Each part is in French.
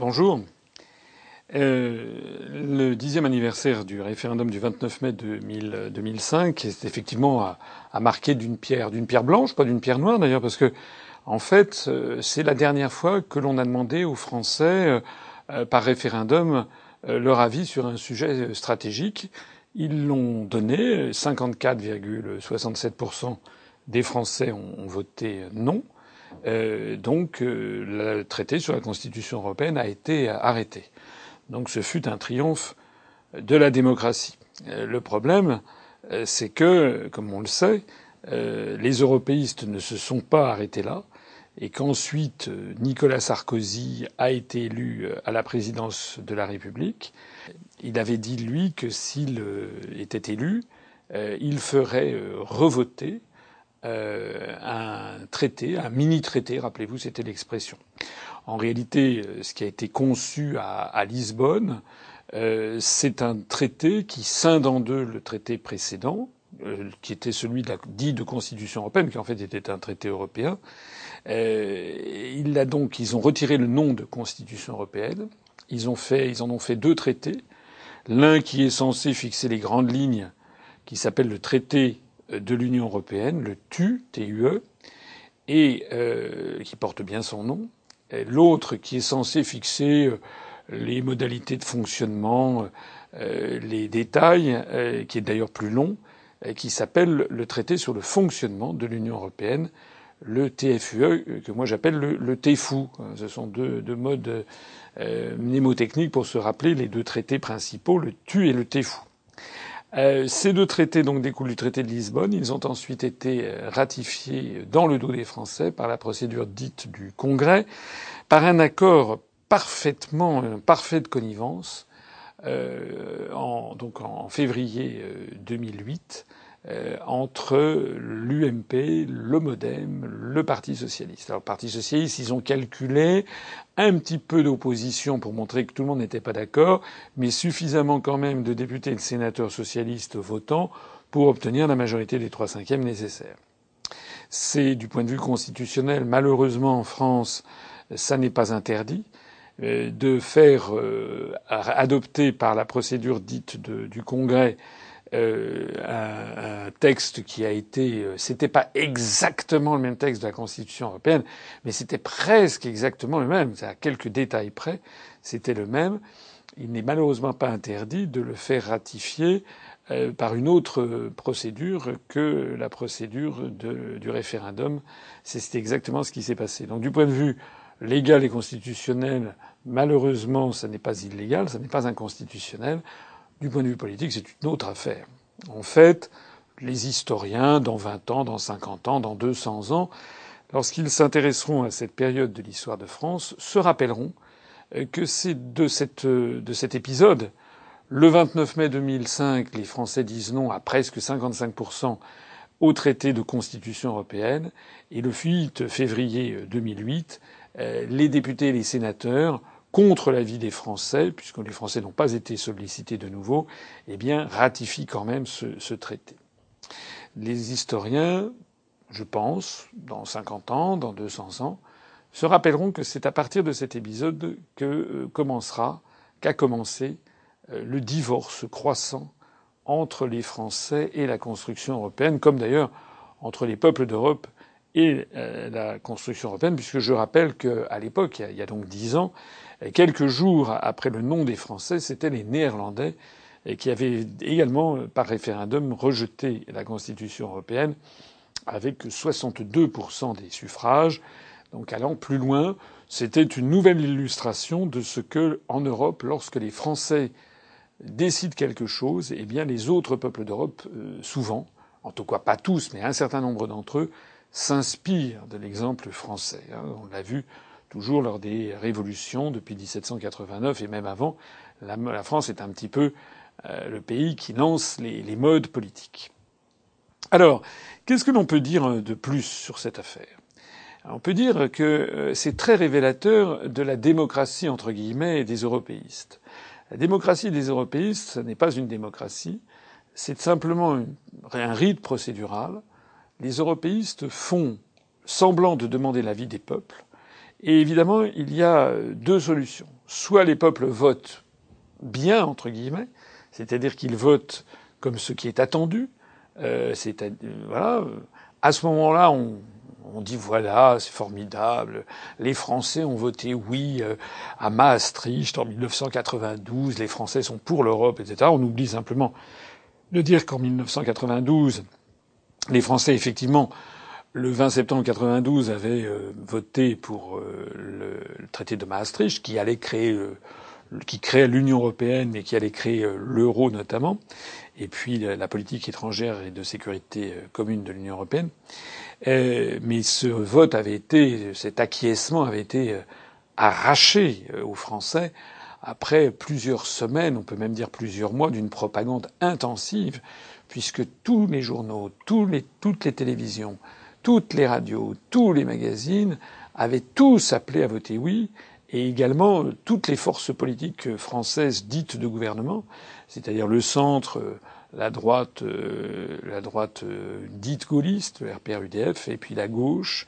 Bonjour. Euh, le dixième anniversaire du référendum du 29 mai 2005 est effectivement à, marquer d'une pierre, d'une pierre blanche, pas d'une pierre noire d'ailleurs, parce que en fait, euh, c'est la dernière fois que l'on a demandé aux Français euh, par référendum leur avis sur un sujet stratégique. Ils l'ont donné. 54,67% des Français ont voté non. Euh, donc euh, le traité sur la Constitution européenne a été arrêté. Donc ce fut un triomphe de la démocratie. Euh, le problème, c'est que, comme on le sait, les européistes ne se sont pas arrêtés là et qu'ensuite Nicolas Sarkozy a été élu à la présidence de la République. Il avait dit, lui, que s'il était élu, il ferait revoter euh, un traité, un mini-traité, rappelez-vous, c'était l'expression. En réalité, euh, ce qui a été conçu à, à Lisbonne, euh, c'est un traité qui scinde en deux le traité précédent, euh, qui était celui de la, dit de Constitution européenne, qui en fait était un traité européen. il a donc, ils ont retiré le nom de Constitution européenne. Ils en ont fait deux traités. L'un qui est censé fixer les grandes lignes, qui s'appelle le traité de l'Union européenne, le TU, TUE, et euh, qui porte bien son nom. L'autre qui est censé fixer euh, les modalités de fonctionnement, euh, les détails, qui est d'ailleurs plus long, qui s'appelle le traité sur le fonctionnement de l'Union européenne, le TFUE, que moi j'appelle le, le TFU. Ce sont deux, deux modes mnémotechniques pour se rappeler les deux traités principaux, le TU et le TFU. Euh, ces deux traités donc découlent du traité de Lisbonne. Ils ont ensuite été euh, ratifiés dans le dos des Français par la procédure dite du Congrès, par un accord parfaitement euh, parfait de connivence en, donc en février 2008 euh, entre l'UMP, le MoDem, le Parti socialiste. Alors, le Parti socialiste, ils ont calculé un petit peu d'opposition pour montrer que tout le monde n'était pas d'accord, mais suffisamment quand même de députés et de sénateurs socialistes votants pour obtenir la majorité des trois cinquièmes nécessaires. C'est du point de vue constitutionnel, malheureusement en France, ça n'est pas interdit euh, de faire euh, adopter par la procédure dite du Congrès euh, un, un, texte qui a été, euh, c'était pas exactement le même texte de la Constitution européenne, mais c'était presque exactement le même. À quelques détails près, c'était le même. Il n'est malheureusement pas interdit de le faire ratifier euh, par une autre procédure que la procédure de, du référendum. C'est exactement ce qui s'est passé. Donc, du point de vue légal et constitutionnel, malheureusement, ça n'est pas illégal, ça n'est pas inconstitutionnel. Du point de vue politique, c'est une autre affaire. En fait, les historiens, dans 20 ans, dans 50 ans, dans 200 ans, lorsqu'ils s'intéresseront à cette période de l'histoire de France, se rappelleront que c'est de, cette, de cet épisode, le 29 mai 2005, les Français disent non à presque 55% au traité de constitution européenne, et le 8 février 2008, euh, les députés et les sénateurs contre l'avis des Français, puisque les Français n'ont pas été sollicités de nouveau, eh bien, ratifient quand même ce, ce traité. Les historiens, je pense, dans 50 ans, dans 200 ans, se rappelleront que c'est à partir de cet épisode que euh, commencera, qu'a commencé euh, le divorce croissant entre les Français et la construction européenne, comme d'ailleurs entre les peuples d'Europe et euh, la construction européenne, puisque je rappelle qu'à l'époque, il y a donc dix ans, quelques jours après le nom des Français, c'était les Néerlandais qui avaient également, par référendum, rejeté la Constitution européenne avec 62% des suffrages. Donc allant plus loin, c'était une nouvelle illustration de ce que, en Europe, lorsque les Français décident quelque chose, eh bien les autres peuples d'Europe, euh, souvent, en tout cas pas tous, mais un certain nombre d'entre eux, s'inspirent de l'exemple français. Hein. On l'a vu toujours lors des révolutions depuis 1789 et même avant. La, France est un petit peu euh, le pays qui lance les, modes politiques. Alors, qu'est-ce que l'on peut dire euh, de plus sur cette affaire? On peut dire que euh, c'est très révélateur de la démocratie entre guillemets des européistes. La démocratie des européistes, ce n'est pas une démocratie, c'est simplement un rite procédural. Les européistes font semblant de demander l'avis des peuples, Et évidemment, il y a deux solutions. Soit les peuples votent bien, entre guillemets, c'est-à-dire qu'ils votent comme ce qui est attendu. Euh, c'est, voilà. À ce moment-là, on, on dit voilà, c'est formidable. Les Français ont voté oui euh, à Maastricht en 1992. Les Français sont pour l'Europe, etc. On oublie simplement de dire qu'en 1992, les Français, effectivement, le 20 septembre 92, avaient euh, voté pour euh, le, traité de Maastricht, qui allait créer, qui créait l'Union européenne et qui allait créer l'euro notamment, et puis la politique étrangère et de sécurité commune de l'Union européenne. Euh, mais ce vote avait été, cet acquiescement avait été euh, arraché euh, aux Français après plusieurs semaines, on peut même dire plusieurs mois, d'une propagande intensive, puisque tous les journaux, tous les, toutes les télévisions, toutes les radios, tous les magazines avaient tous appelé à voter oui, et également toutes les forces politiques françaises dites de gouvernement, c'est-à-dire le centre, la droite, euh, la droite euh, dite gaulliste, le RPR-UDF, et puis la gauche.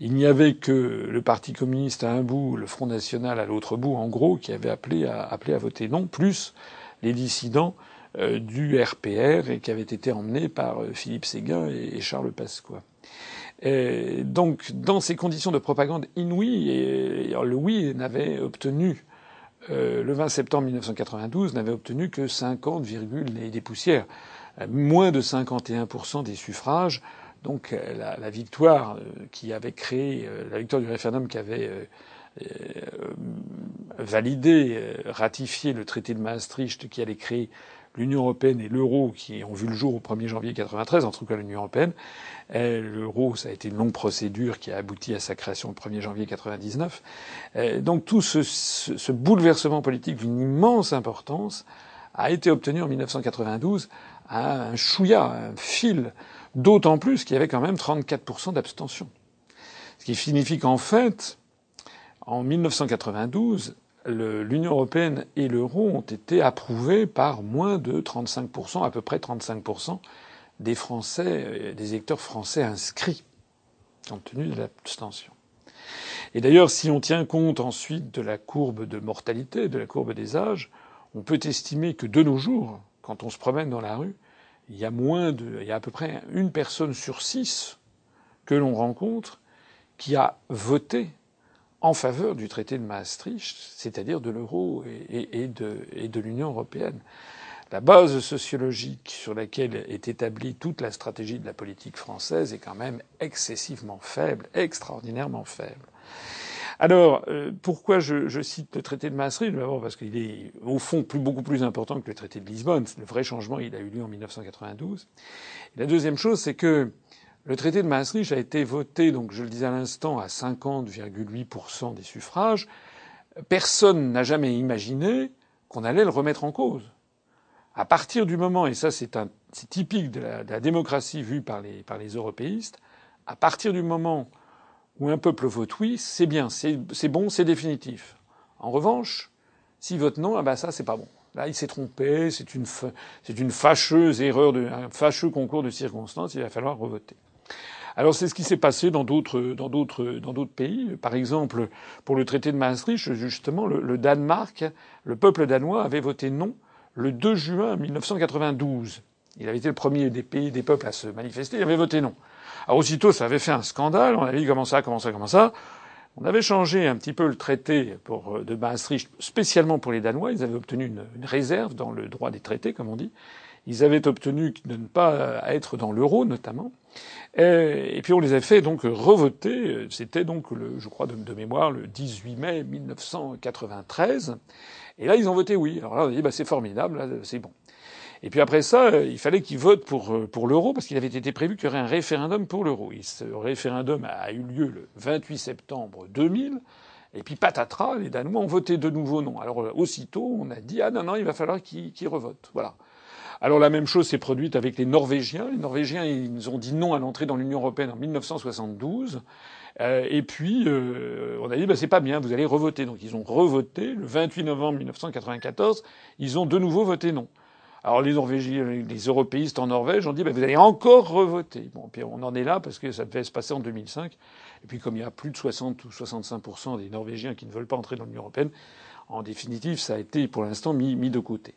Il n'y avait que le Parti communiste à un bout, le Front national à l'autre bout, en gros, qui avait appelé à, appelé à voter non, plus les dissidents euh, du RPR et qui avaient été emmenés par Philippe Séguin et, Charles Pasqua. Et donc, dans ces conditions de propagande inouïe, et, le oui n'avait obtenu euh, le 20 septembre 1992 n'avait obtenu que 50, des poussières, euh, moins de 51% des suffrages. Donc euh, la, victoire qui avait créé, la victoire du référendum qui avait validé, ratifié le traité de Maastricht qui allait créer l'Union européenne et l'euro qui ont vu le jour au 1er janvier 1993, en tout cas l'Union européenne. L'euro, ça a été une longue procédure qui a abouti à sa création au 1er janvier 1999. Donc tout ce, ce bouleversement politique d'une immense importance a été obtenu en 1992 à un chouïa, un fil, d'autant plus qu'il y avait quand même 34% d'abstention. Ce qui signifie qu'en fait, en 1992, l'Union européenne et l'euro ont été approuvés par moins de 35%, à peu près 35% des Français, euh, des électeurs français inscrits, compte tenu de l'abstention. Et d'ailleurs, si on tient compte ensuite de la courbe de mortalité, de la courbe des âges, on peut estimer que de nos jours, quand on se promène dans la rue, il y a moins de, il y a à peu près une personne sur six que l'on rencontre qui a voté en faveur du traité de Maastricht, c'est-à-dire de l'euro et, de, l'Union européenne. La base sociologique sur laquelle est établie toute la stratégie de la politique française est quand même excessivement faible, extraordinairement faible. Alors, euh, pourquoi je, cite le traité de Maastricht? D'abord parce qu'il est au fond beaucoup plus important que le traité de Lisbonne. Le vrai changement, il a eu lieu en 1992. la deuxième chose, c'est que le traité de Maastricht a été voté, donc je le disais à l'instant, à 50,8% des suffrages. Personne n'a jamais imaginé qu'on allait le remettre en cause. À partir du moment, et ça c'est typique de la, démocratie vue par les, européistes, à partir du moment où un peuple vote oui, c'est bien, c'est bon, c'est définitif. En revanche, s'il vote non, ah ben ça c'est pas bon. Là, il s'est trompé, c'est une, une fâcheuse erreur, de, un fâcheux concours de circonstances, il va falloir revoter. Alors c'est ce qui s'est passé dans d'autres dans d'autres dans d'autres pays. Par exemple, pour le traité de Maastricht, justement, le, Danemark, le peuple danois avait voté non le 2 juin 1992. Il avait été le premier des pays des peuples à se manifester. Il avait voté non. Alors aussitôt, ça avait fait un scandale. On avait dit comment ça, comment ça, comment ça? On avait changé un petit peu le traité de Maastricht spécialement pour les Danois. Ils avaient obtenu une réserve dans le droit des traités, comme on dit. Ils avaient obtenu de ne pas être dans l'euro, notamment. Et, puis on les a fait donc revoter. C'était donc, le, je crois de, mémoire, le 18 mai 1993. Et là, ils ont voté oui. Alors là, on a dit, bah, c'est formidable, c'est bon. Et puis après ça, il fallait qu'ils votent pour, pour l'euro, parce qu'il avait été prévu qu'il y aurait un référendum pour l'euro. Ce référendum a eu lieu le 28 septembre 2000. Et puis patatras, les Danois ont voté de nouveau non. Alors aussitôt, on a dit ah non non, il va falloir qu'ils revotent. Voilà. Alors la même chose s'est produite avec les Norvégiens. Les Norvégiens, ils ont dit non à l'entrée dans l'Union européenne en 1972. Euh, et puis euh, on a dit bah, c'est pas bien, vous allez revoter. Donc ils ont revoté le 28 novembre 1994. Ils ont de nouveau voté non. Alors les Norvégiens, les européistes en Norvège ont dit ben, vous allez encore revoter. Bon, puis on en est là parce que ça devait se passer en 2005. Et puis comme il y a plus de 60 ou 65% des Norvégiens qui ne veulent pas entrer dans l'Union européenne, en définitive, ça a été pour l'instant mis, de côté.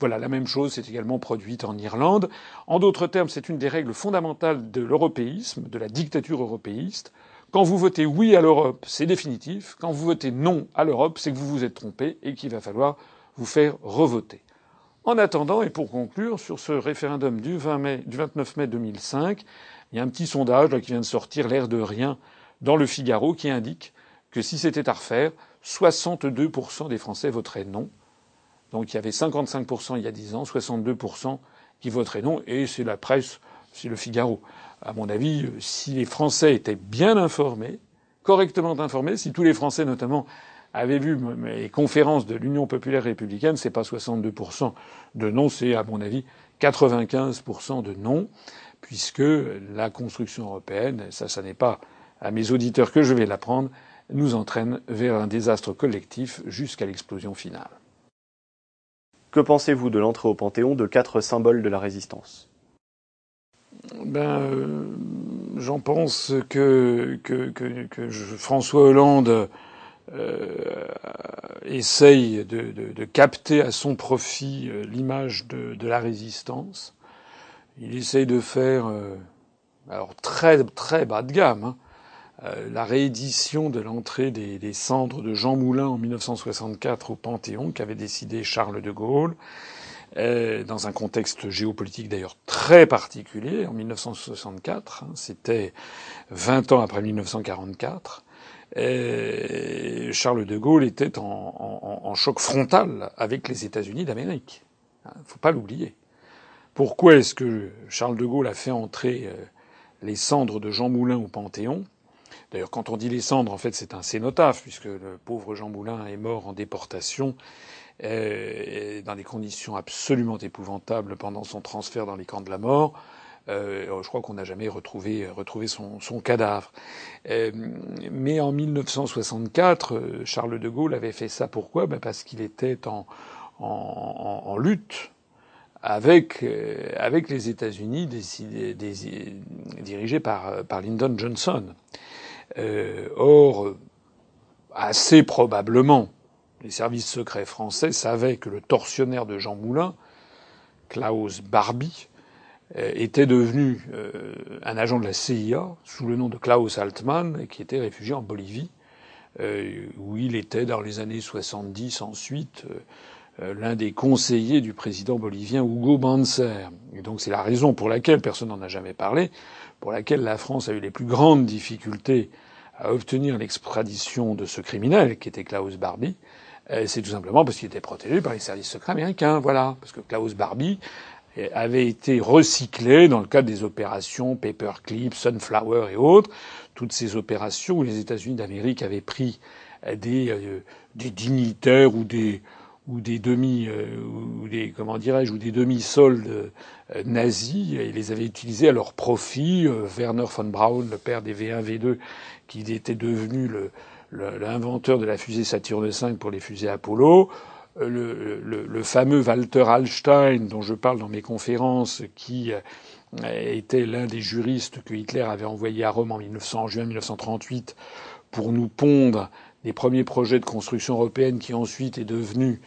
Voilà, la même chose s'est également produite en Irlande. En d'autres termes, c'est une des règles fondamentales de l'européisme, de la dictature européiste. Quand vous votez oui à l'Europe, c'est définitif. Quand vous votez non à l'Europe, c'est que vous vous êtes trompé et qu'il va falloir vous faire revoter. En attendant, et pour conclure, sur ce référendum du, 20 mai, du 29 mai 2005, il y a un petit sondage qui vient de sortir, l'air de rien, dans le Figaro, qui indique que si c'était à refaire, 62% des Français voteraient non. Donc il y avait 55% il y a 10 ans, 62% qui voteraient non, et c'est la presse, c'est le Figaro. À mon avis, si les Français étaient bien informés, correctement informés, si tous les Français notamment avaient vu les conférences de l'Union populaire républicaine, c'est pas 62% de non, c'est à mon avis 95% de non, puisque la construction européenne, ça, ça n'est pas à mes auditeurs que je vais l'apprendre, nous entraîne vers un désastre collectif jusqu'à l'explosion finale. Que pensez-vous de l'entrée au Panthéon de quatre symboles de la résistance? Ben, euh, J'en pense que, que, que, François Hollande euh, essaye de, de, de, capter à son profit euh, l'image de, de, la résistance. Il essaye de faire, euh, alors très très bas de gamme, hein, la réédition de l'entrée des, cendres de Jean Moulin en 1964 au Panthéon qu'avait décidé Charles de Gaulle, euh, dans un contexte géopolitique d'ailleurs très particulier en 1964. Hein, c'était 20 ans après 1944. Et Charles de Gaulle était en, choc frontal avec les États-Unis d'Amérique. Il hein, ne faut pas l'oublier. Pourquoi est-ce que Charles de Gaulle a fait entrer euh, les cendres de Jean Moulin au Panthéon? D'ailleurs, quand on dit les cendres, en fait, c'est un cénotaphe, puisque le pauvre Jean Moulin est mort en déportation euh, dans des conditions absolument épouvantables pendant son transfert dans les camps de la mort. Euh, je crois qu'on n'a jamais retrouvé, son, cadavre. Euh, mais en 1964, Charles de Gaulle avait fait ça. Pourquoi? Ben Parce qu'il était en, lutte avec, les États-Unis dirigés par Lyndon Johnson. Euh, or, assez probablement, les services secrets français savaient que le tortionnaire de Jean Moulin, Klaus Barbie, euh, était devenu euh, un agent de la CIA sous le nom de Klaus Altmann et qui était réfugié en Bolivie, où il était dans les années 70 ensuite l'un des conseillers du président bolivien Hugo Banzer. Et donc c'est la raison pour laquelle, personne n'en a jamais parlé, pour laquelle la France a eu les plus grandes difficultés à obtenir l'extradition de ce criminel qui était Klaus Barbie, euh, c'est tout simplement parce qu'il était protégé par les services secrets américains. Voilà, parce que Klaus Barbie avait été recyclé dans le cadre des opérations Paperclip, Sunflower et autres, toutes ces opérations où les États-Unis d'Amérique avaient pris des, euh, des dignitaires ou des ou des demi euh, ou des comment dirais-je ou des demi-soldes euh, nazis et les avaient utilisés à leur profit. Euh, Werner von Braun, le père des V1 V2, qui était devenu l'inventeur de la fusée Saturne V pour les fusées Apollo. Le, fameux Walter Hallstein, dont je parle dans mes conférences, qui était l'un des juristes que Hitler avait envoyé à Rome en, 1900, en juin 1938 pour nous pondre les premiers projets de construction européenne qui ensuite est devenu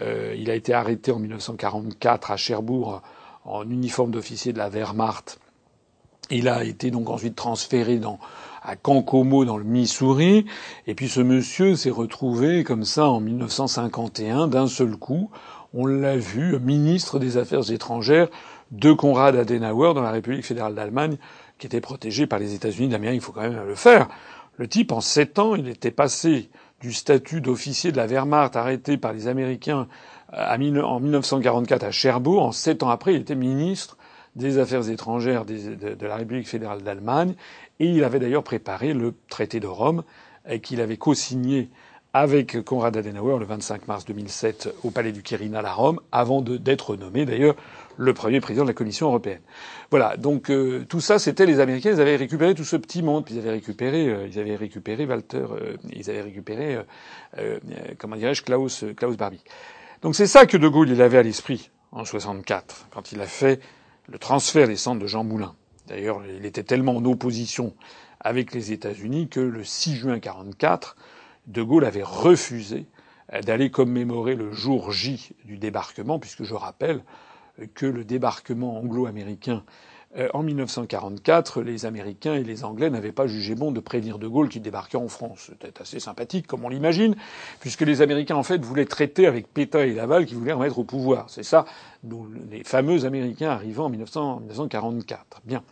euh, il a été arrêté en 1944 à Cherbourg en uniforme d'officier de la Wehrmacht. Il a été donc ensuite transféré dans, à Cancomo dans le Missouri. Et puis ce monsieur s'est retrouvé comme ça en 1951 d'un seul coup. On l'a vu ministre des Affaires étrangères de Konrad Adenauer dans la République fédérale d'Allemagne, qui était protégé par les États-Unis d'Amérique. Il faut quand même le faire. Le type, en sept ans, il était passé du statut d'officier de la Wehrmacht arrêté par les Américains euh, en 1944 à Cherbourg. En sept ans après, il était ministre des Affaires étrangères de, la République fédérale d'Allemagne. Et il avait d'ailleurs préparé le traité de Rome qu'il avait co-signé avec Konrad Adenauer le 25 mars 2007 au palais du Quirinal à Rome, avant d'être nommé d'ailleurs le premier président de la Commission européenne. Voilà, donc euh, tout ça, c'était les Américains. Ils avaient récupéré tout ce petit monde, ils avaient récupéré, euh, ils avaient récupéré Walter, euh, ils avaient récupéré, comment dirais-je, Klaus, Klaus Barbie. Donc c'est ça que De Gaulle il avait à l'esprit en 64, quand il a fait le transfert des centres de Jean Moulin. D'ailleurs, il était tellement en opposition avec les États-Unis que le 6 juin 44, De Gaulle avait refusé d'aller commémorer le jour J du débarquement, puisque je rappelle que le débarquement anglo-américain euh, en 1944, les Américains et les Anglais n'avaient pas jugé bon de prévenir De Gaulle qu'il débarquait en France. C'était assez sympathique, comme on l'imagine, puisque les Américains, en fait, voulaient traiter avec Pétain et Laval qui voulaient remettre au pouvoir. C'est ça, les fameux Américains arrivant en 1944. Bien.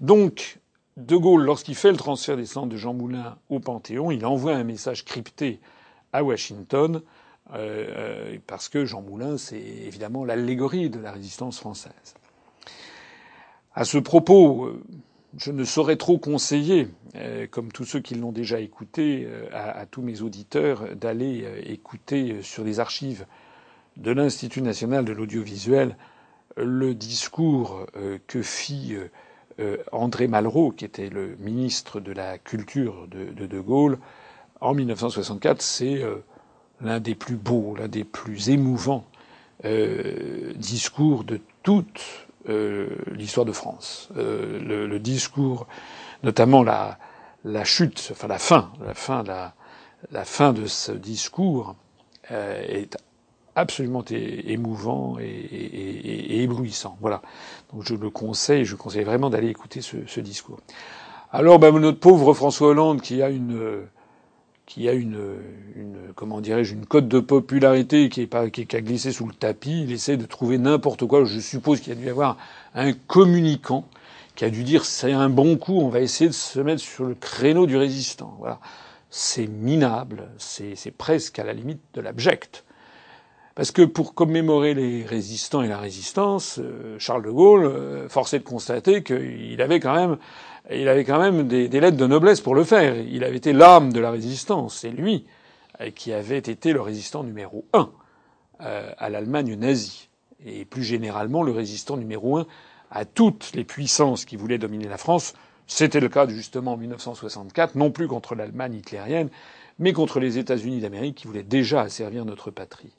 Donc, De Gaulle, lorsqu'il fait le transfert des centres de Jean Moulin au Panthéon, il envoie un message crypté à Washington, euh, euh, parce que Jean Moulin, c'est évidemment l'allégorie de la résistance française. À ce propos, euh, je ne saurais trop conseiller, euh, comme tous ceux qui l'ont déjà écouté, euh, à, tous mes auditeurs d'aller écouter sur les archives de l'Institut national de l'audiovisuel le discours que fit André Malraux, qui était le ministre de la Culture de De Gaulle, en 1964. C'est l'un des plus beaux, l'un des plus émouvants discours de toute euh, l'histoire de France. Euh, le, le, discours, notamment la, la chute, enfin la fin, la fin, la, la fin de ce discours euh, est absolument émouvant et, et, et, éblouissant. Voilà. Donc je le conseille, je conseille vraiment d'aller écouter ce, ce, discours. Alors, ben, notre pauvre François Hollande, qui a une qui a une, une comment dirais-je, une cote de popularité qui est pas, qui, a glissé sous le tapis. Il essaie de trouver n'importe quoi. Je suppose qu'il y a dû y avoir un communicant qui a dû dire c'est un bon coup, on va essayer de se mettre sur le créneau du résistant. Voilà. C'est minable, c'est, presque à la limite de l'abject. Parce que pour commémorer les résistants et la résistance, euh, Charles de Gaulle euh, forçait de constater qu'il avait quand même il avait quand même des, des, lettres de noblesse pour le faire. Il avait été l'âme de la résistance. C'est lui euh, qui avait été le résistant numéro un euh, à l'Allemagne nazie. Et plus généralement, le résistant numéro un à toutes les puissances qui voulaient dominer la France. C'était le cas justement en 1964, non plus contre l'Allemagne hitlérienne, mais contre les États-Unis d'Amérique qui voulaient déjà asservir notre patrie.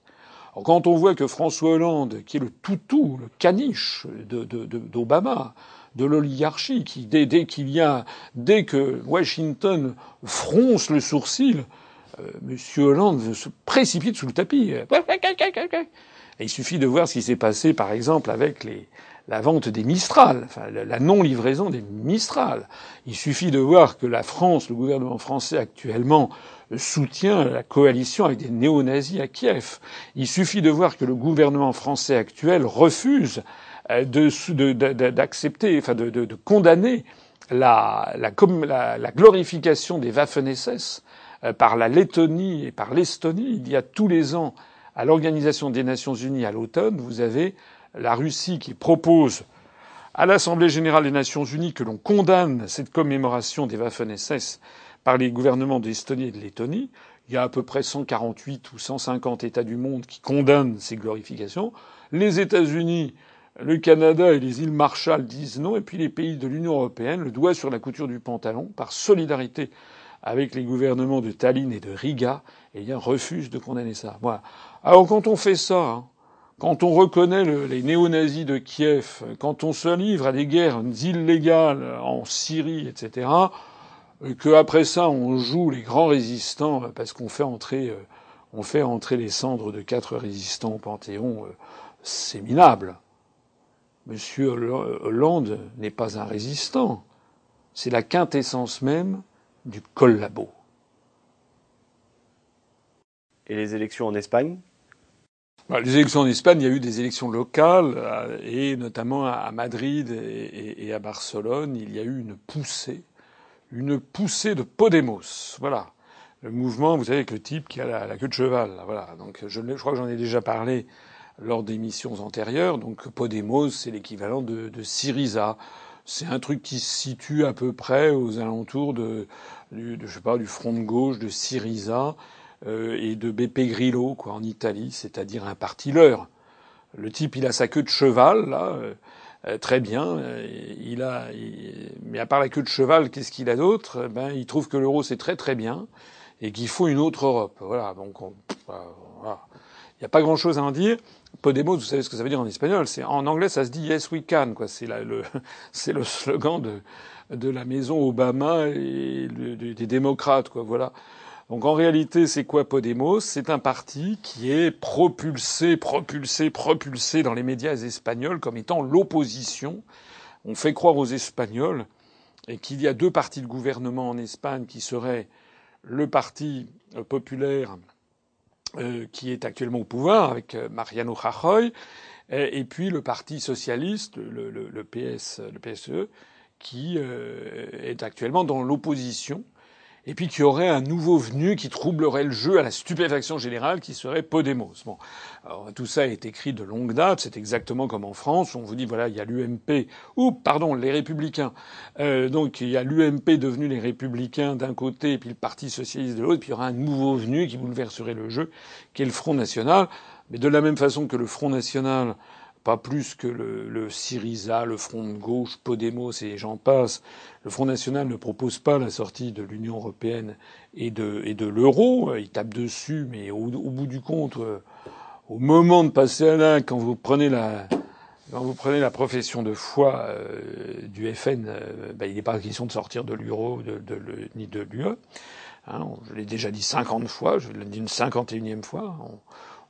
Quand on voit que François Hollande, qui est le toutou, le caniche d'Obama, l'oligarchie qui, dès, qu'il y a, dès que Washington fronce le sourcil, euh, M. Hollande se précipite sous le tapis. il suffit de voir ce qui s'est passé, par exemple, avec les, la vente des Mistral, enfin, la non-livraison des Mistral. Il suffit de voir que la France, le gouvernement français actuellement, soutient la coalition avec des néo-nazis à Kiev. Il suffit de voir que le gouvernement français actuel refuse d'accepter, enfin de, condamner la, la, la, glorification des Waffen-SS euh, par la Lettonie et par l'Estonie. Il y a tous les ans, à l'Organisation des Nations Unies à l'automne, vous avez la Russie qui propose à l'Assemblée générale des Nations Unies que l'on condamne cette commémoration des Waffen-SS par les gouvernements d'Estonie et de Lettonie. Il y a à peu près 148 ou 150 États du monde qui condamnent ces glorifications. Les États-Unis le Canada et les îles Marshall disent non, et puis les pays de l'Union européenne, le doigt sur la couture du pantalon, par solidarité avec les gouvernements de Tallinn et de Riga, eh bien, refusent de condamner ça. Voilà. Alors quand on fait ça, hein, quand on reconnaît les néo-nazis de Kiev, quand on se livre à des guerres illégales en Syrie, etc., que après ça on joue les grands résistants parce qu'on fait entrer, euh, on fait entrer les cendres de quatre résistants au Panthéon, euh, c'est minable. Monsieur Hollande n'est pas un résistant. C'est la quintessence même du collabo. Et les élections en Espagne? Bah, Les élections en Espagne, il y a eu des élections locales, euh, et notamment à Madrid et à Barcelone, il y a eu une poussée, une poussée de Podemos. Voilà. Le mouvement, vous savez, avec le type qui a la, queue de cheval. Voilà. Donc, je, je crois que j'en ai déjà parlé lors d'émissions antérieures. Donc Podemos, c'est l'équivalent de, de, Syriza. C'est un truc qui se situe à peu près aux alentours de, du, je sais pas, du front de gauche de Syriza euh, et de Beppe Grillo, quoi, en Italie, c'est-à-dire un parti leur. Le type, il a sa queue de cheval, là, euh, euh, très bien. Il a, mais à part la queue de cheval, qu'est-ce qu'il a d'autre? Ben, il trouve que l'euro c'est très très bien et qu'il faut une autre Europe. Voilà. Donc, voilà. Il n'y a pas grand-chose à en dire. Podemos, vous savez ce que ça veut dire en espagnol. C'est en anglais, ça se dit Yes we can. Quoi. C'est le, c'est le slogan de, de la maison Obama et des démocrates. Quoi. Voilà. Donc en réalité, c'est quoi Podemos? C'est un parti qui est propulsé, propulsé, propulsé dans les médias espagnols comme étant l'opposition. On fait croire aux Espagnols et qu'il y a deux partis de gouvernement en Espagne qui seraient le parti populaire qui est actuellement au pouvoir avec euh, Mariano Rajoy et, puis le parti socialiste, le, PS, le PSE, qui euh, est actuellement dans l'opposition et puis qu'il y aurait un nouveau venu qui troublerait le jeu à la stupéfaction générale, qui serait Podemos. Bon, tout ça est écrit de longue date. C'est exactement comme en France. On vous dit voilà, il y a l'UMP ou pardon les Républicains. Euh, donc il y a l'UMP devenu les Républicains d'un côté, puis le Parti socialiste de l'autre. Puis il y aura un nouveau venu qui bouleverserait le jeu, qui est le Front national. Mais de la même façon que le Front national pas plus que le, le, Syriza, le Front de gauche, Podemos et j'en passe. Le Front national ne propose pas la sortie de l'Union européenne et de, et de l'euro. Il tape dessus, mais au, bout du compte, euh, au moment de passer à l'un, quand vous prenez la, quand vous prenez la profession de foi euh, du FN, euh, ben, il n'est pas question de sortir de l'euro de, de, ni de l'UE. Hein, je l'ai déjà dit 50 fois, je l'ai dit une cinquante et unième fois.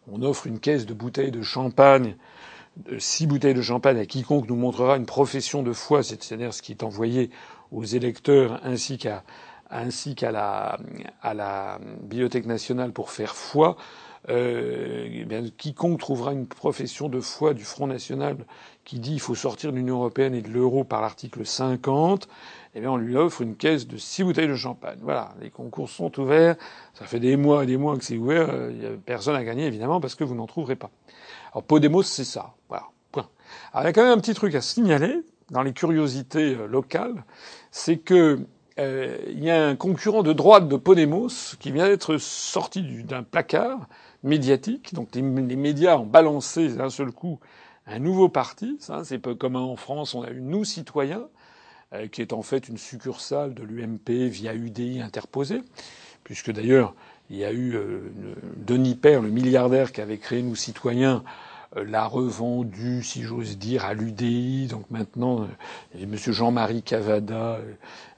On, on offre une caisse de bouteilles de champagne six bouteilles de champagne à quiconque nous montrera une profession de foi, c'est-à-dire ce qui est envoyé aux électeurs ainsi qu'à ainsi qu'à la, à la Bibliothèque nationale pour faire foi, euh, eh bien, quiconque trouvera une profession de foi du Front national qui dit qu'il faut sortir de l'Union européenne et de l'euro par l'article 50, eh bien, on lui offre une caisse de six bouteilles de champagne. Voilà, les concours sont ouverts. Ça fait des mois et des mois que c'est ouvert. Il y a personne à gagner, évidemment, parce que vous n'en trouverez pas. Alors Podemos, c'est ça. Voilà. Point. Alors il y a quand même un petit truc à signaler dans les curiosités euh, locales, c'est que euh, il y a un concurrent de droite de Podemos qui vient d'être sorti d'un placard médiatique. Donc les, médias ont balancé d'un seul coup un nouveau parti. Ça, c'est peu comme en France, on a eu Nous Citoyens, euh, qui est en fait une succursale de l'UMP via UDI interposée, puisque d'ailleurs il y a eu euh, Denis Père, le milliardaire qui avait créé Nous Citoyens, l'a revendu, si j'ose dire, à l'UDI. Donc maintenant, euh, il y a M. Jean-Marie Cavada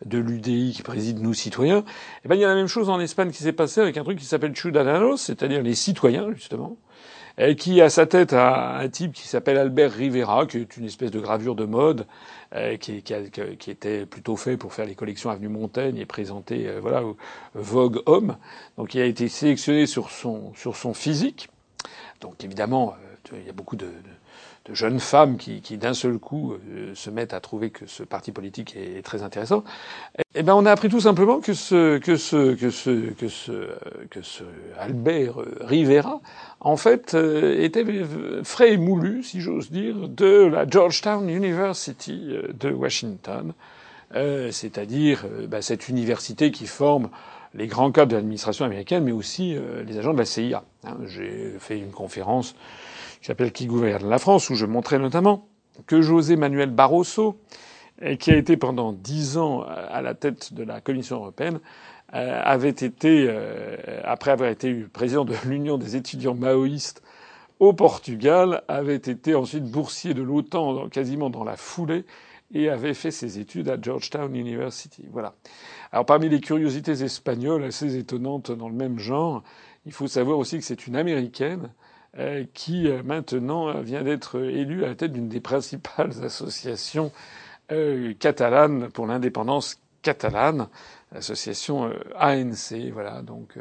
de l'UDI qui préside Nous Citoyens. Eh ben, il y a la même chose en Espagne qui s'est passé avec un truc qui s'appelle Ciudadanos, c'est-à-dire les citoyens, justement, et qui a sa tête à un type qui s'appelle Albert Rivera, qui est une espèce de gravure de mode, euh, qui, qui, était plutôt fait pour faire les collections Avenue Montaigne et présenter euh, voilà Vogue Homme. Donc il a été sélectionné sur son sur son physique. Donc évidemment, euh, il y a beaucoup de, de de jeunes femmes qui, qui d'un seul coup euh, se mettent à trouver que ce parti politique est, très intéressant. Eh ben, on a appris tout simplement que ce que ce que ce que ce que ce Albert Rivera, en fait, euh, était frais et moulu, si j'ose dire, de la Georgetown University euh, de Washington, c'est-à-dire bah, cette université qui forme les grands cadres de l'administration américaine, mais aussi les agents de la CIA. Hein, j'ai fait une conférence qui s'appelle Qui gouverne la France, où je montrais notamment que José Manuel Barroso, qui a été pendant dix ans à la tête de la Commission européenne, euh, avait été, euh, après avoir été président de l'Union des étudiants maoïstes au Portugal, avait été ensuite boursier de l'OTAN quasiment dans la foulée et avait fait ses études à Georgetown University. Voilà. Alors parmi les curiosités espagnoles assez étonnantes dans le même genre, il faut savoir aussi que c'est une américaine qui euh, maintenant euh, vient d'être élu à la tête d'une des principales associations catalanes pour l'indépendance catalane, l'association ANC. Voilà, donc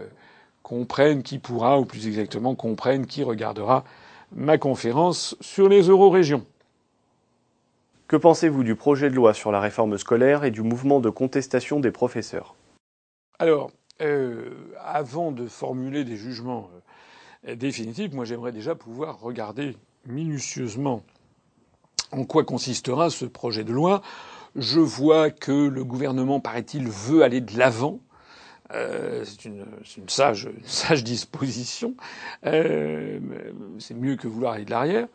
comprenne qui pourra, ou plus exactement comprenne qui regardera ma conférence sur les eurorégions. Que pensez-vous du projet de loi sur la réforme scolaire et du mouvement de contestation des professeurs? Alors, euh, avant de formuler des jugements définitive, moi j'aimerais déjà pouvoir regarder minutieusement en quoi consistera ce projet de loi. Je vois que le gouvernement, paraît-il, veut aller de l'avant. Euh, c'est une, sage, disposition. Euh, c'est mieux que vouloir aller de l'arrière.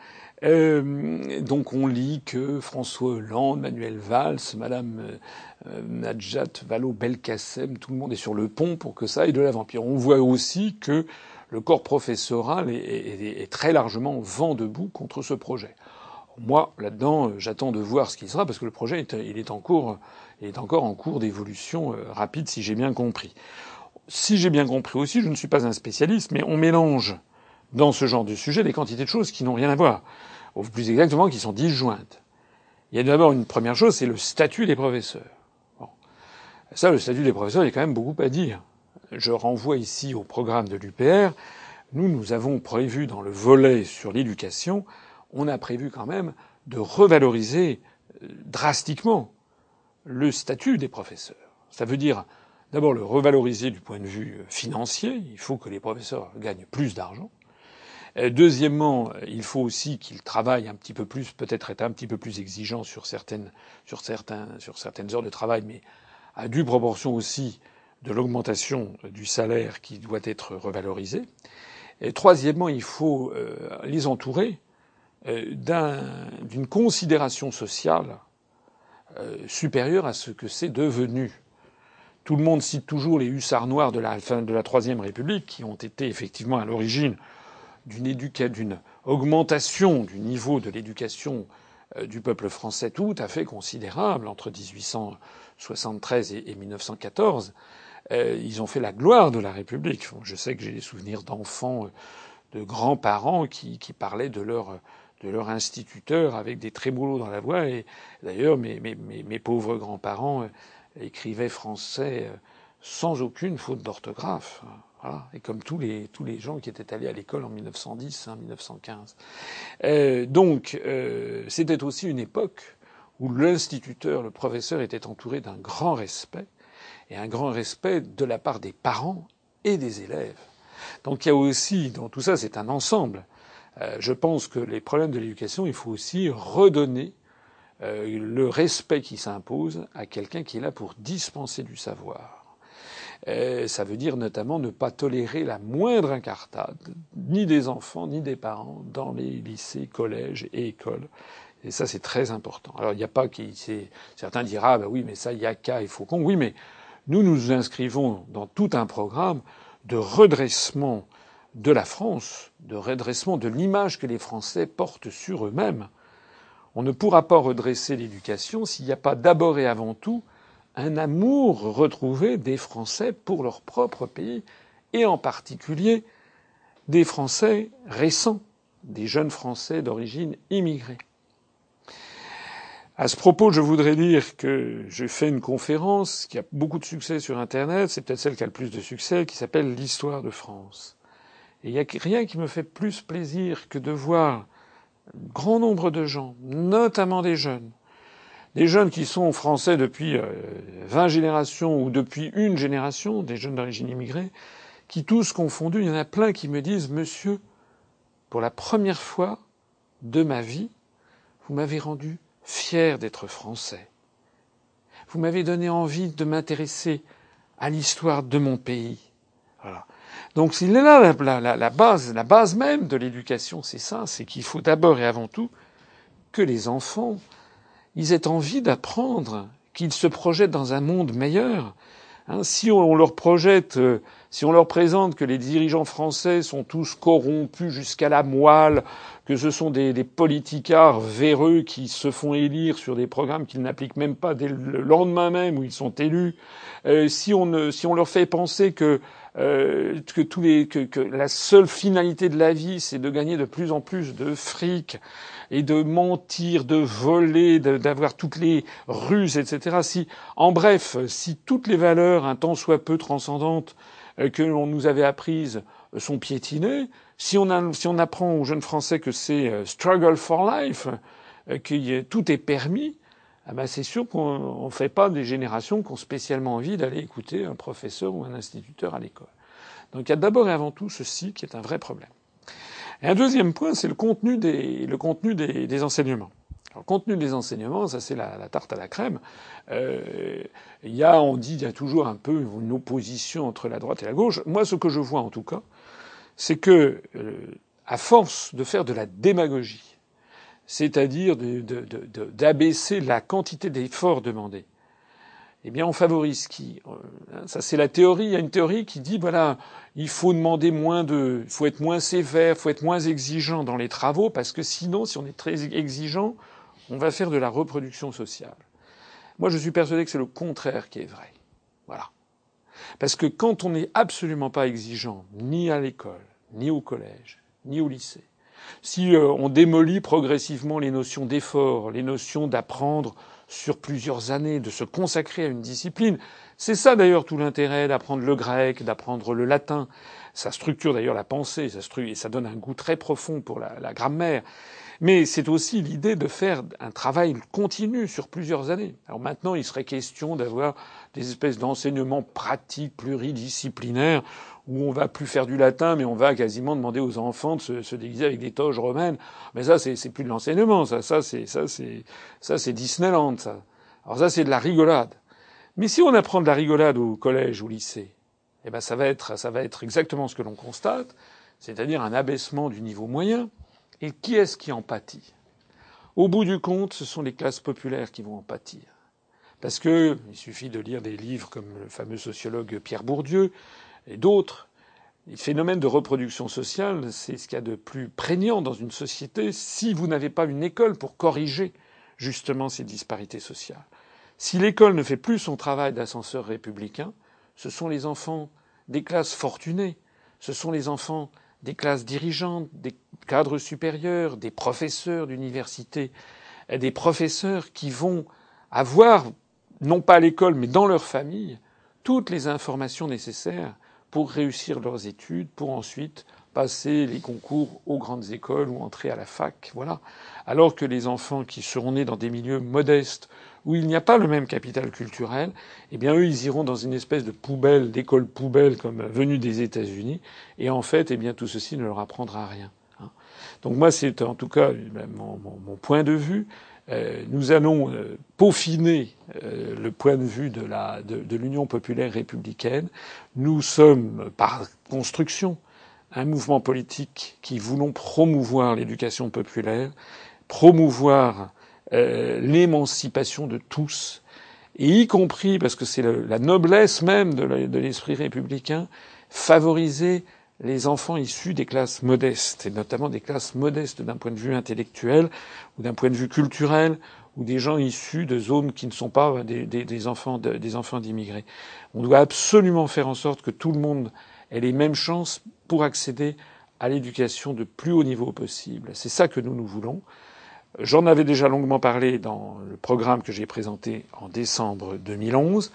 Euh, donc on lit que François Hollande, Manuel Valls, Madame euh, Najat Vallaud-Belkacem, tout le monde est sur le pont pour que ça aille de l'avant. Puis on voit aussi que le corps professoral est, très largement vent debout contre ce projet. Moi, là-dedans, j'attends de voir ce qu'il sera parce que le projet est, en cours, il est encore en cours d'évolution euh, rapide, si j'ai bien compris. Si j'ai bien compris aussi, je ne suis pas un spécialiste, mais on mélange dans ce genre de sujet des quantités de choses qui n'ont rien à voir, ou plus exactement qui sont disjointes. Il y a d'abord une première chose, c'est le statut des professeurs. Ça, le statut des professeurs, il y a quand même beaucoup à dire. Je renvoie ici au programme de l'UPR. Nous, nous avons prévu dans le volet sur l'éducation, on a prévu quand même de revaloriser euh, drastiquement le statut des professeurs. Ça veut dire d'abord le revaloriser du point de vue euh, financier. Il faut que les professeurs gagnent plus d'argent. Euh, deuxièmement, il faut aussi qu'ils travaillent un petit peu plus, peut-être être un petit peu plus exigeants sur certaines, sur certains, sur certaines heures de travail, mais à due proportion aussi de l'augmentation du salaire qui doit être revalorisé. Troisièmement, il faut euh, les entourer euh, d'une considération sociale supérieure à ce que c'est devenu. Tout le monde cite toujours les hussards noirs de la fin de la Troisième République, qui ont été effectivement à l'origine d'une augmentation du niveau de l'éducation euh, du peuple français tout à fait considérable entre 1873 et 1914. Euh, ils ont fait la gloire de la République. Je sais que j'ai des souvenirs d'enfants, euh, de grands-parents qui, parlaient de leur, de leur instituteur avec des trémolos dans la voix. Et d'ailleurs, mes, mes, mes, pauvres grands-parents écrivaient français sans aucune faute d'orthographe. Voilà. Et comme tous les, tous les gens qui étaient allés à l'école en 1910, hein, 1915. Euh, donc, euh, c'était aussi une époque où l'instituteur, le professeur, était entouré d'un grand respect, et un grand respect de la part des parents et des élèves. Donc il y a aussi, dans tout ça, c'est un ensemble. Euh, je pense que les problèmes de l'éducation, il faut aussi redonner euh, le respect qui s'impose à quelqu'un qui est là pour dispenser du savoir. Euh, ça veut dire notamment ne pas tolérer la moindre incartade, ni des enfants, ni des parents, dans les lycées, collèges et écoles. Et ça, c'est très important. Alors, il n'y a pas qui, certains diront, ah, ben oui, mais ça, il y a qu'à et Faucon. Oui, mais nous nous inscrivons dans tout un programme de redressement de la France, de redressement de l'image que les Français portent sur eux-mêmes. On ne pourra pas redresser l'éducation s'il n'y a pas d'abord et avant tout un amour retrouvé des Français pour leur propre pays, et en particulier des Français récents, des jeunes Français d'origine immigrée. À ce propos, je voudrais dire que j'ai fait une conférence qui a beaucoup de succès sur Internet, c'est peut-être celle qui a le plus de succès, qui s'appelle L'histoire de France. Et il n'y a rien qui me fait plus plaisir que de voir un grand nombre de gens, notamment des jeunes, des jeunes qui sont français depuis 20 euh, générations ou depuis une génération, des jeunes d'origine immigrée, qui tous confondus, il y en a plein qui me disent Monsieur, pour la première fois de ma vie, vous m'avez rendu fier d'être français. Vous m'avez donné envie de m'intéresser à l'histoire de mon pays. Voilà. Donc s'il est là la, la, la, base, la base même de l'éducation, c'est ça, c'est qu'il faut d'abord et avant tout que les enfants ils aient envie d'apprendre, qu'ils se projettent dans un monde meilleur. Hein, si on leur projette, euh, si on leur présente que les dirigeants français sont tous corrompus jusqu'à la moelle, que ce sont des, des politicards véreux qui se font élire sur des programmes qu'ils n'appliquent même pas dès le lendemain même où ils sont élus, euh, si, on, si on leur fait penser que euh, que, tous les, que, que, la seule finalité de la vie, c'est de gagner de plus en plus de fric et de mentir, de voler, d'avoir toutes les ruses, etc. Si, en bref, si toutes les valeurs, un tant soit peu transcendantes, euh, que l'on nous avait apprises euh, sont piétinées, si on, a, si on apprend aux jeunes Français que c'est struggle for life, que tout est permis, ah ben c'est sûr qu'on ne fait pas des générations qui ont spécialement envie d'aller écouter un professeur ou un instituteur à l'école. Donc il y a d'abord et avant tout ceci qui est un vrai problème. Et un deuxième point, c'est le contenu des, le contenu des, des enseignements. Alors, le contenu des enseignements, ça c'est la, la, tarte à la crème. Euh, il y a, on dit, il y a toujours un peu une opposition entre la droite et la gauche. Moi, ce que je vois en tout cas, c'est que, euh, à force de faire de la démagogie, c'est-à-dire d'abaisser la quantité d'efforts demandés, eh bien, on favorise qui euh, Ça, c'est la théorie. Il y a une théorie qui dit, voilà, il faut demander moins de, il faut être moins sévère, il faut être moins exigeant dans les travaux, parce que sinon, si on est très exigeant, on va faire de la reproduction sociale. Moi, je suis persuadé que c'est le contraire qui est vrai. Voilà. Parce que quand on n'est absolument pas exigeant, ni à l'école, ni au collège, ni au lycée, si euh, on démolit progressivement les notions d'effort, les notions d'apprendre sur plusieurs années, de se consacrer à une discipline, c'est ça d'ailleurs tout l'intérêt d'apprendre le grec, d'apprendre le latin. Ça structure d'ailleurs la pensée, ça, et ça donne un goût très profond pour la, la grammaire. Mais c'est aussi l'idée de faire un travail continu sur plusieurs années. Alors maintenant, il serait question d'avoir des espèces d'enseignements pratiques pluridisciplinaires où on va plus faire du latin, mais on va quasiment demander aux enfants de se, déguiser avec des toges romaines. Mais ça, c'est, plus de l'enseignement, ça. Ça, c'est, ça, c'est, ça, c'est Disneyland, ça. Alors ça, c'est de la rigolade. Mais si on apprend de la rigolade au collège ou au lycée, eh ben, ça va être, ça va être exactement ce que l'on constate, c'est-à-dire un abaissement du niveau moyen. Et qui est-ce qui en pâtit? Au bout du compte, ce sont les classes populaires qui vont en pâtir. Parce que il suffit de lire des livres comme le fameux sociologue Pierre Bourdieu et d'autres. Les phénomènes de reproduction sociale, c'est ce qu'il y a de plus prégnant dans une société si vous n'avez pas une école pour corriger justement ces disparités sociales. Si l'école ne fait plus son travail d'ascenseur républicain, ce sont les enfants des classes fortunées, ce sont les enfants des classes dirigeantes, des cadres supérieurs, des professeurs d'université, des professeurs qui vont avoir non pas à l'école, mais dans leur famille, toutes les informations nécessaires pour réussir leurs études, pour ensuite passer les concours aux grandes écoles ou entrer à la fac, voilà. Alors que les enfants qui seront nés dans des milieux modestes où il n'y a pas le même capital culturel, eh bien eux ils iront dans une espèce de poubelle, d'école poubelle comme venue des États-Unis, et en fait, eh bien tout ceci ne leur apprendra rien. Hein. Donc moi c'est en tout cas mon, mon point de vue. Euh, nous allons euh, peaufiner euh, le point de vue de, l'Union populaire républicaine. Nous sommes, par construction, un mouvement politique qui voulons promouvoir l'éducation populaire, promouvoir l'émancipation de tous, et y compris, parce que c'est la noblesse même de l'esprit républicain, favoriser les enfants issus des classes modestes, et notamment des classes modestes d'un point de vue intellectuel ou d'un point de vue culturel, ou des gens issus de zones qui ne sont pas des, des, enfants des enfants d'immigrés. On doit absolument faire en sorte que tout le monde ait les mêmes chances pour accéder à l'éducation de plus haut niveau possible. C'est ça que nous nous voulons. J'en avais déjà longuement parlé dans le programme que j'ai présenté en décembre 2011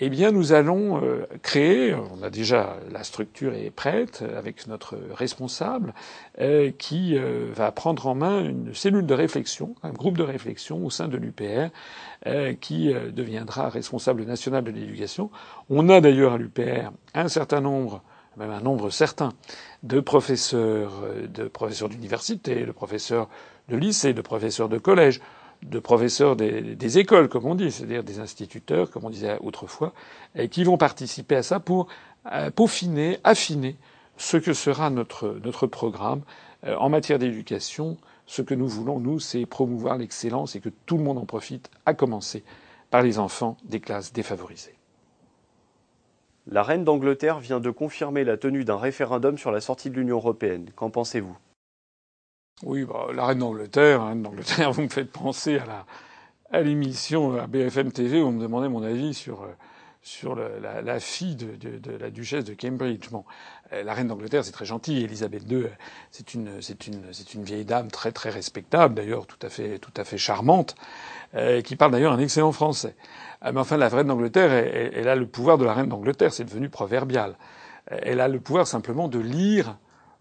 eh bien, nous allons euh, créer, on a déjà la structure est prête avec notre responsable, euh, qui euh, va prendre en main une cellule de réflexion, un groupe de réflexion au sein de l'UPR, qui deviendra responsable national de l'éducation. On a d'ailleurs à l'UPR un certain nombre, même un nombre certain, de professeurs, de professeurs d'université, de professeurs de lycée, de professeurs de collège de professeurs des, écoles, comme on dit, c'est-à-dire des instituteurs, comme on disait autrefois, qui vont participer à ça pour euh, peaufiner, affiner ce que sera notre, notre programme euh, en matière d'éducation. Ce que nous voulons, nous, c'est promouvoir l'excellence et que tout le monde en profite, à commencer par les enfants des classes défavorisées. La reine d'Angleterre vient de confirmer la tenue d'un référendum sur la sortie de l'Union européenne. Qu'en pensez-vous? Oui, bah, la reine d'Angleterre, hein, d'Angleterre, vous me faites penser à la à l'émission à BFM TV où on me demandait mon avis sur euh, sur la, la, fille de, de, de, la duchesse de Cambridge. Bon, euh, la reine d'Angleterre, c'est très gentil. Elisabeth II, c'est une c'est une c'est une vieille dame très très respectable, d'ailleurs tout à fait tout à fait charmante, euh, qui parle d'ailleurs un excellent français. Euh, mais enfin, la reine d'Angleterre, elle, elle, a le pouvoir de la reine d'Angleterre, c'est devenu proverbial. Elle a le pouvoir simplement de lire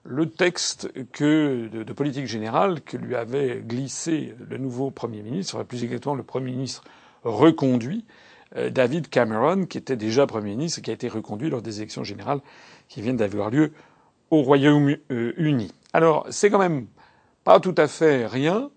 le texte que, de, politique générale que lui avait glissé le nouveau Premier ministre, plus exactement le Premier ministre reconduit, euh, David Cameron, qui était déjà Premier ministre et qui a été reconduit lors des élections générales qui viennent d'avoir lieu au Royaume-Uni. Alors, c'est quand même pas tout à fait rien,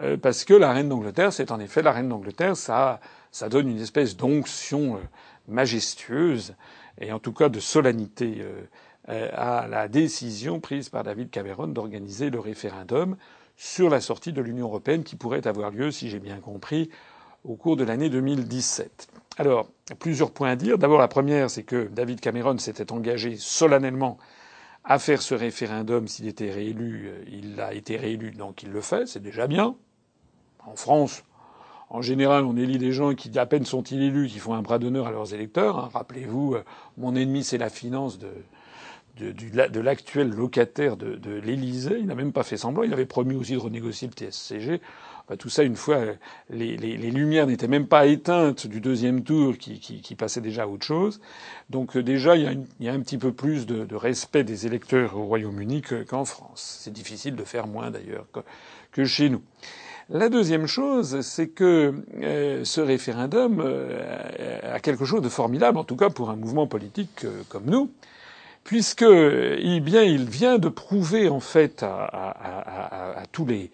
euh, parce que la reine d'Angleterre, c'est en effet la reine d'Angleterre, ça, ça donne une espèce d'onction euh, majestueuse et en tout cas de solennité euh, à la décision prise par David Cameron d'organiser le référendum sur la sortie de l'Union européenne qui pourrait avoir lieu, si j'ai bien compris, au cours de l'année 2017. Alors, plusieurs points à dire. D'abord, la première, c'est que David Cameron s'était engagé solennellement à faire ce référendum s'il était réélu. Il a été réélu, donc il le fait, c'est déjà bien. En France, en général, on élit des gens qui, à peine sont-ils élus, qui font un bras d'honneur à leurs électeurs. Hein. Rappelez-vous, euh, mon ennemi, c'est la finance de, de, l'actuel locataire de, de l'Élysée. Il n'a même pas fait semblant. Il avait promis aussi de renégocier le TSCG. tout ça, une fois, les, les, les lumières n'étaient même pas éteintes du deuxième tour, qui, qui, qui, passait déjà à autre chose. Donc euh, déjà, il y, a il y, a un petit peu plus de, de respect des électeurs au Royaume-Uni qu'en France. C'est difficile de faire moins d'ailleurs que, que, chez nous. La deuxième chose, c'est que euh, ce référendum euh, a quelque chose de formidable, en tout cas pour un mouvement politique comme nous, puisque eh bien, il vient de prouver en fait à, à, à, à tous, les,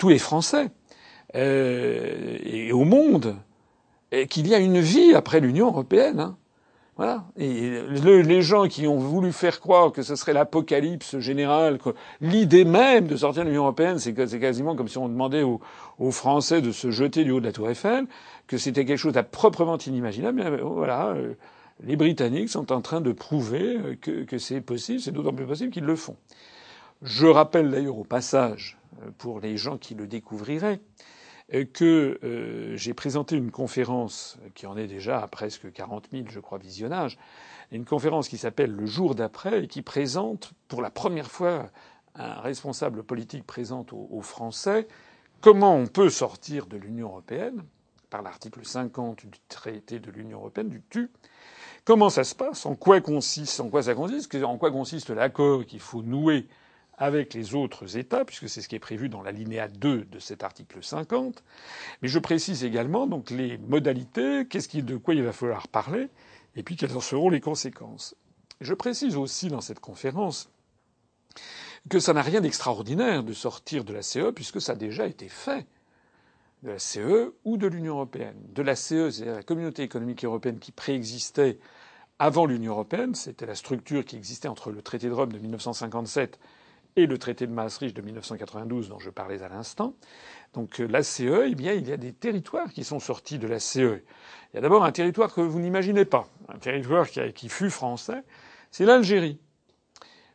tous les Français euh, et au monde qu'il y a une vie après l'Union européenne. Hein. Voilà. Et les gens qui ont voulu faire croire que ce serait l'apocalypse générale, que l'idée même de sortir de l'Union européenne, c'est quasiment comme si on demandait aux, aux, Français de se jeter du haut de la Tour Eiffel, que c'était quelque chose à proprement inimaginable. Mais voilà. Euh, les Britanniques sont en train de prouver euh, que, c'est possible, c'est d'autant plus possible qu'ils le font. Je rappelle d'ailleurs au passage, euh, pour les gens qui le découvriraient, euh, que j'ai présenté une conférence qui en est déjà à presque 40 000, je crois, visionnages, une conférence qui s'appelle Le jour d'après et qui présente pour la première fois un responsable politique présente aux, aux Français comment on peut sortir de l'Union européenne par l'article 50 du traité de l'Union européenne, du TU, Comment ça se passe? En quoi consiste En quoi ça consiste? En quoi consiste l'accord qu'il faut nouer avec les autres États, puisque c'est ce qui est prévu dans l'alinéa 2 de cet article 50. Mais je précise également donc les modalités, de quoi il va falloir parler, et puis quelles en seront les conséquences. Je précise aussi dans cette conférence que ça n'a rien d'extraordinaire de sortir de la CE, puisque ça a déjà été fait de la CE ou de l'Union européenne. De la CE, c'est la communauté économique européenne qui préexistait avant l'Union européenne, c'était la structure qui existait entre le traité de Rome de 1957 et le traité de Maastricht de 1992 dont je parlais à l'instant. Donc euh, la CE, eh bien, il y a des territoires qui sont sortis de la CE. Il y a d'abord un territoire que vous n'imaginez pas, un territoire qui, qui fut français, c'est l'Algérie.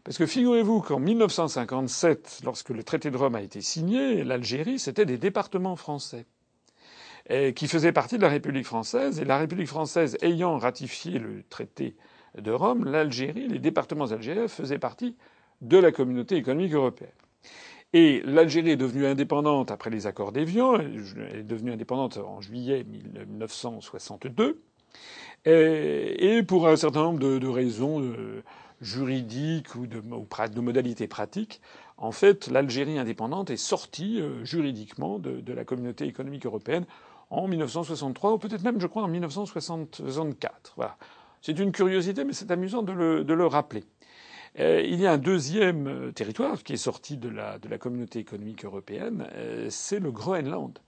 Parce que figurez-vous qu'en 1957, lorsque le traité de Rome a été signé, l'Algérie, c'était des départements français qui faisait partie de la République française. Et la République française ayant ratifié le traité de Rome, l'Algérie, les départements algériens faisaient partie de la communauté économique européenne. Et l'Algérie est devenue indépendante après les accords d'Évian. Elle est devenue indépendante en juillet 1962. Et pour un certain nombre de, raisons euh, juridiques ou de, de, modalités pratiques, en fait, l'Algérie indépendante est sortie euh, juridiquement de, la communauté économique européenne en 1963, ou peut-être même, je crois, en 1964. Voilà. C'est une curiosité, mais c'est amusant de le, rappeler. Euh, il y a un deuxième euh, territoire qui est sorti de la, communauté économique européenne, c'est le Groenland.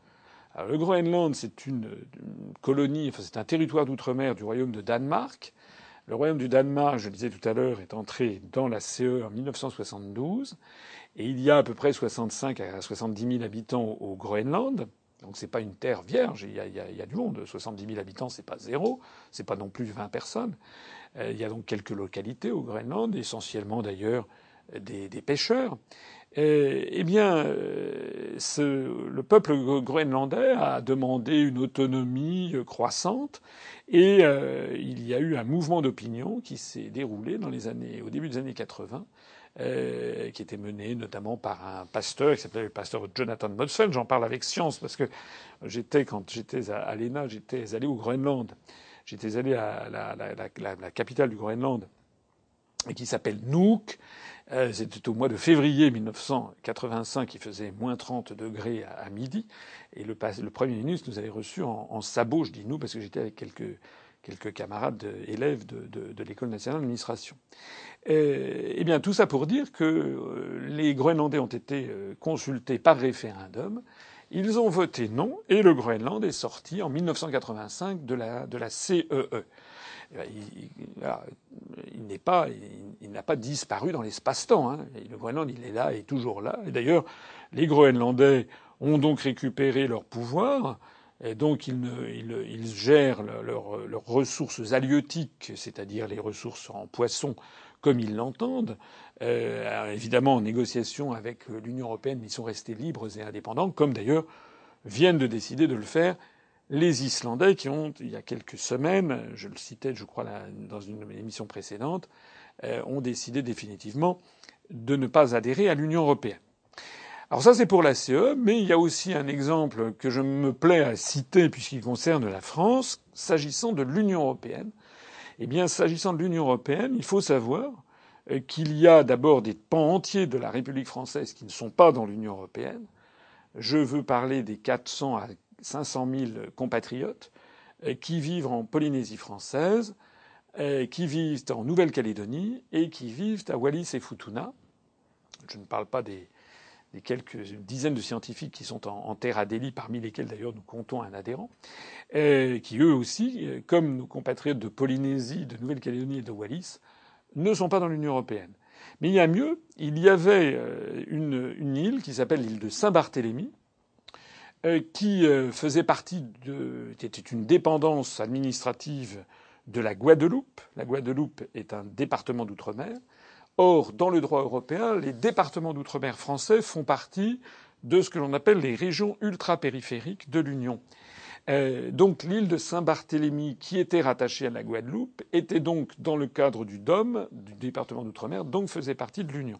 Alors, le Groenland, c'est une, une, colonie, enfin, c'est un territoire d'outre-mer du royaume de Danemark. Le royaume du Danemark, je le disais tout à l'heure, est entré dans la CE en 1972. Et il y a à peu près 65 à 70 000 habitants au, Groenland. Donc c'est pas une terre vierge. Il y a, du monde. 70 000 habitants, c'est pas zéro. C'est pas non plus 20 personnes. Euh, il y a donc quelques localités au Groenland, essentiellement d'ailleurs des, pêcheurs. Euh, eh bien, euh, le peuple groenlandais a demandé une autonomie croissante et euh, il y a eu un mouvement d'opinion qui s'est déroulé dans les années, au début des années 80 euh, qui était mené notamment par un pasteur qui s'appelait le pasteur Jonathan Motzfeldt. J'en parle avec science parce que j'étais, quand j'étais à, l'ENA, j'étais allé au Groenland. J'étais allé à la, capitale du Groenland qui s'appelle Nuuk. Euh, C'était au mois de février 1985, il faisait moins 30 degrés à, midi, et le, Premier ministre nous avait reçus en, en sabot, je dis nous parce que j'étais avec quelques camarades élèves de, l'école nationale d'administration. Eh bien, tout ça pour dire que euh, les Groenlandais ont été euh, consultés par référendum. Ils ont voté non et le Groenland est sorti en 1985 de la, de la CEE. Il, n'est pas, il, n'a pas disparu dans l'espace-temps. Hein. Le Groenland, il est là, est toujours là. Et d'ailleurs, les Groenlandais ont donc récupéré leur pouvoir. Et donc ils, gèrent leurs ressources halieutiques, c'est-à-dire les ressources en poissons, comme ils l'entendent. Euh, évidemment en négociation avec l'Union européenne, ils sont restés libres et indépendants, comme d'ailleurs viennent de décider de le faire les Islandais qui ont, il y a quelques semaines, je le citais, je crois, dans une émission précédente, euh, ont décidé définitivement de ne pas adhérer à l'Union européenne. Alors ça, c'est pour la CE, mais il y a aussi un exemple que je me plais à citer puisqu'il concerne la France, s'agissant de l'Union européenne. Eh bien, s'agissant de l'Union européenne, il faut savoir euh, qu'il y a d'abord des pans entiers de la République française qui ne sont pas dans l'Union européenne. Je veux parler des 400 à 500 000 compatriotes euh, qui vivent en Polynésie française, euh, qui vivent en Nouvelle-Calédonie et qui vivent à Wallis et Futuna. Je ne parle pas des, quelques dizaines de scientifiques qui sont en, terre à Delhi, parmi lesquels d'ailleurs nous comptons un adhérent, euh, qui eux aussi, comme nos compatriotes de Polynésie, de Nouvelle-Calédonie et de Wallis, ne sont pas dans l'Union européenne. Mais il y a mieux, il y avait une, île qui s'appelle l'île de Saint-Barthélemy, qui euh, faisait partie de, était une dépendance administrative de la Guadeloupe. La Guadeloupe est un département d'outre-mer. Or, dans le droit européen, les départements d'outre-mer français font partie de ce que l'on appelle les régions ultra-périphériques de l'Union. Euh, donc l'île de Saint-Barthélemy, qui était rattachée à la Guadeloupe, était donc dans le cadre du DOM, du département d'outre-mer, donc faisait partie de l'Union.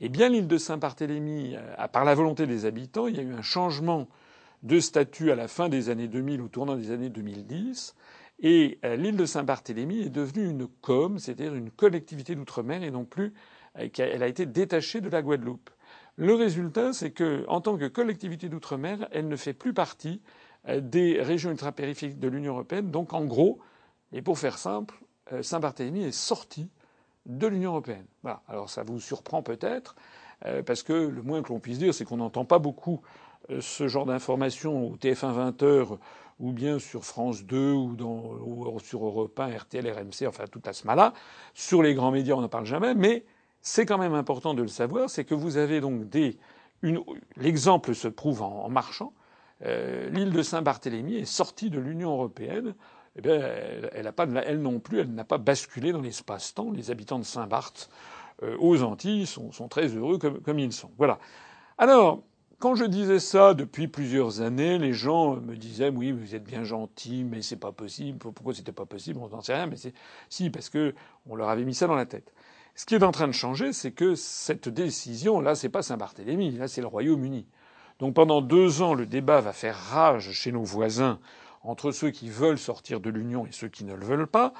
Eh bien, l'île de Saint-Barthélemy, par la volonté des habitants, il y a eu un changement de statut à la fin des années 2000 ou tournant des années 2010. Et euh, l'île de Saint-Barthélemy est devenue une COM, c'est-à-dire une collectivité d'outre-mer, et non plus euh, elle a été détachée de la Guadeloupe. Le résultat, c'est que, en tant que collectivité d'outre-mer, elle ne fait plus partie euh, des régions ultrapériphériques de l'Union européenne. Donc, en gros, et pour faire simple, Saint-Barthélemy est sorti de l'Union européenne. Voilà. Alors, ça vous surprend peut-être, parce que le moins que l'on puisse dire, c'est qu'on n'entend pas beaucoup euh, ce genre d'informations au TF1 20h ou bien sur France 2 ou, sur Europe 1, RTL, RMC, enfin tout à ce mal-là. Sur les grands médias, on n'en parle jamais, mais c'est quand même important de le savoir, c'est que vous avez donc des... L'exemple se prouve en, marchant. Euh, l'île de Saint-Barthélemy est sortie de l'Union européenne. Eh elle, a pas, non plus, elle n'a pas basculé dans l'espace-temps. Les habitants de Saint-Barth euh, aux Antilles sont, très heureux comme, comme, ils sont. Voilà. Alors, quand je disais ça depuis plusieurs années, les gens me disaient oui, vous êtes bien gentil, mais c'est pas possible. Pourquoi c'était pas possible? On n'en sait rien, mais c'est si parce que on leur avait mis ça dans la tête. Ce qui est en train de changer, c'est que cette décision, là, c'est pas Saint-Barthélemy, là, c'est le Royaume-Uni. Donc pendant deux ans, le débat va faire rage chez nos voisins entre ceux qui veulent sortir de l'Union et ceux qui ne le veulent pas.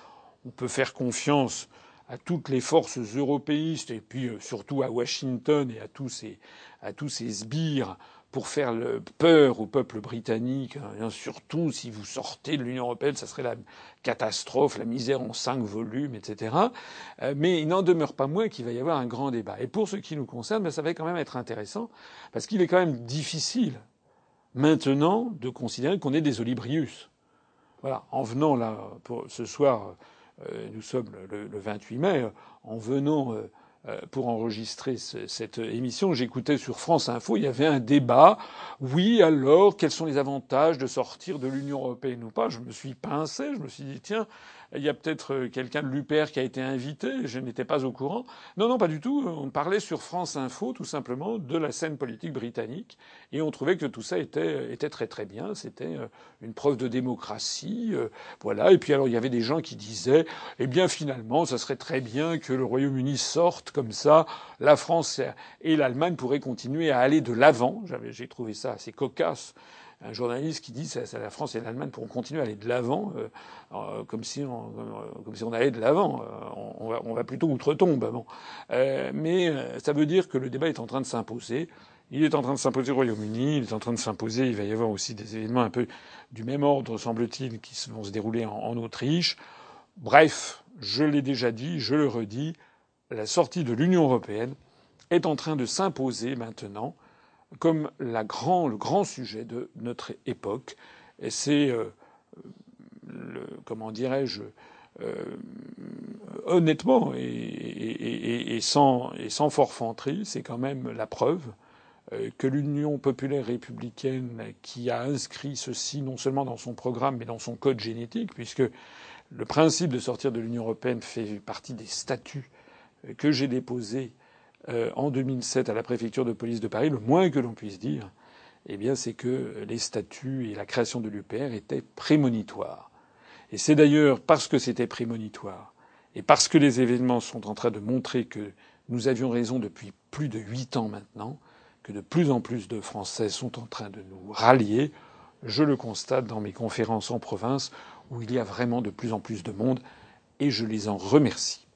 On peut faire confiance à toutes les forces européistes et puis euh, surtout à Washington et à tous ces, à tous ces sbires pour faire peur au peuple britannique. Hein, surtout si vous sortez de l'Union européenne, ça serait la catastrophe, la misère en cinq volumes, etc. Euh, mais il n'en demeure pas moins qu'il va y avoir un grand débat. Et pour ce qui nous concerne, ben, ça va quand même être intéressant parce qu'il est quand même difficile maintenant de considérer qu'on est des Olibrius. Voilà, en venant là ce soir euh, nous sommes le, 28 mai, en venant euh, euh, pour enregistrer cette émission, j'écoutais sur France Info, il y avait un débat. Oui, alors, quels sont les avantages de sortir de l'Union européenne ou pas? Je me suis pincé, je me suis dit, tiens, il y a peut-être euh, quelqu'un de l'UPR qui a été invité, je n'étais pas au courant. Non, non, pas du tout. On parlait sur France Info, tout simplement, de la scène politique britannique, et on trouvait que tout ça était, était très très bien. C'était euh, une preuve de démocratie, euh, voilà. Et puis alors, il y avait des gens qui disaient, eh bien, finalement, ça serait très bien que le Royaume-Uni sorte comme ça, la France et l'Allemagne pourraient continuer à aller de l'avant. j'ai trouvé ça assez cocasse un journaliste qui dit que la France et l'Allemagne pourront continuer à aller de l'avant, euh, euh, comme si on, euh, comme si on allait de l'avant. On, va, plutôt outre-tombe. Bon. mais ça veut dire que le débat est en train de s'imposer. Il est en train de s'imposer au Royaume-Uni, il est en train de s'imposer. Il va y avoir aussi des événements un peu du même ordre, semble-t-il, qui vont se dérouler en Autriche. Bref, je l'ai déjà dit, je le redis, la sortie de l'Union européenne est en train de s'imposer maintenant comme le grand sujet de notre époque. C'est, euh, comment dirais-je, honnêtement et, sans, et sans forfanterie, c'est quand même la preuve que l'Union populaire républicaine, qui a inscrit ceci non seulement dans son programme, mais dans son code génétique, puisque le principe de sortir de l'Union européenne fait partie des statuts que j'ai déposés en 2007 à la préfecture de police de Paris, le moins que l'on puisse dire, eh bien, c'est que les statuts et la création de l'UPR étaient prémonitoires. Et c'est d'ailleurs parce que c'était prémonitoire et parce que les événements sont en train de montrer que nous avions raison depuis plus de huit ans maintenant, que de plus en plus de Français sont en train de nous rallier. Je le constate dans mes conférences en province où il y a vraiment de plus en plus de monde et je les en remercie.